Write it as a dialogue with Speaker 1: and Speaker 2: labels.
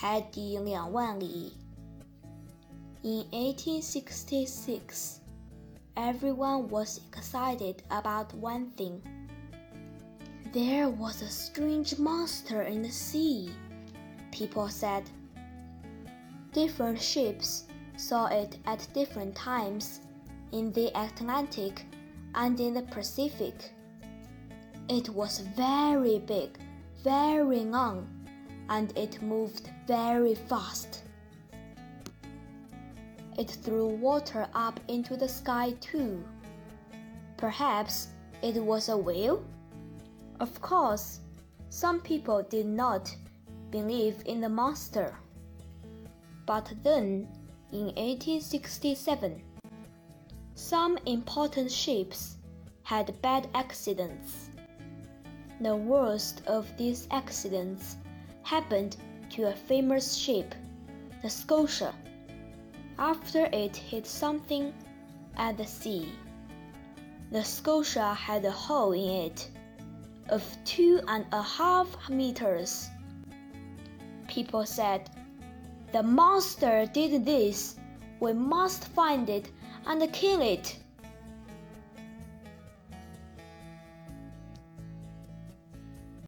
Speaker 1: 海底两万里。In 1866, everyone was excited about one thing. There was a strange monster in the sea, people said. Different ships saw it at different times in the Atlantic and in the Pacific. It was very big, very long, and it moved very fast. It threw water up into the sky too. Perhaps it was a whale? Of course, some people did not believe in the monster. But then, in 1867, some important ships had bad accidents. The worst of these accidents happened to a famous ship, the Scotia, after it hit something at the sea. The Scotia had a hole in it of two and a half meters. People said, The monster did this. We must find it and kill it.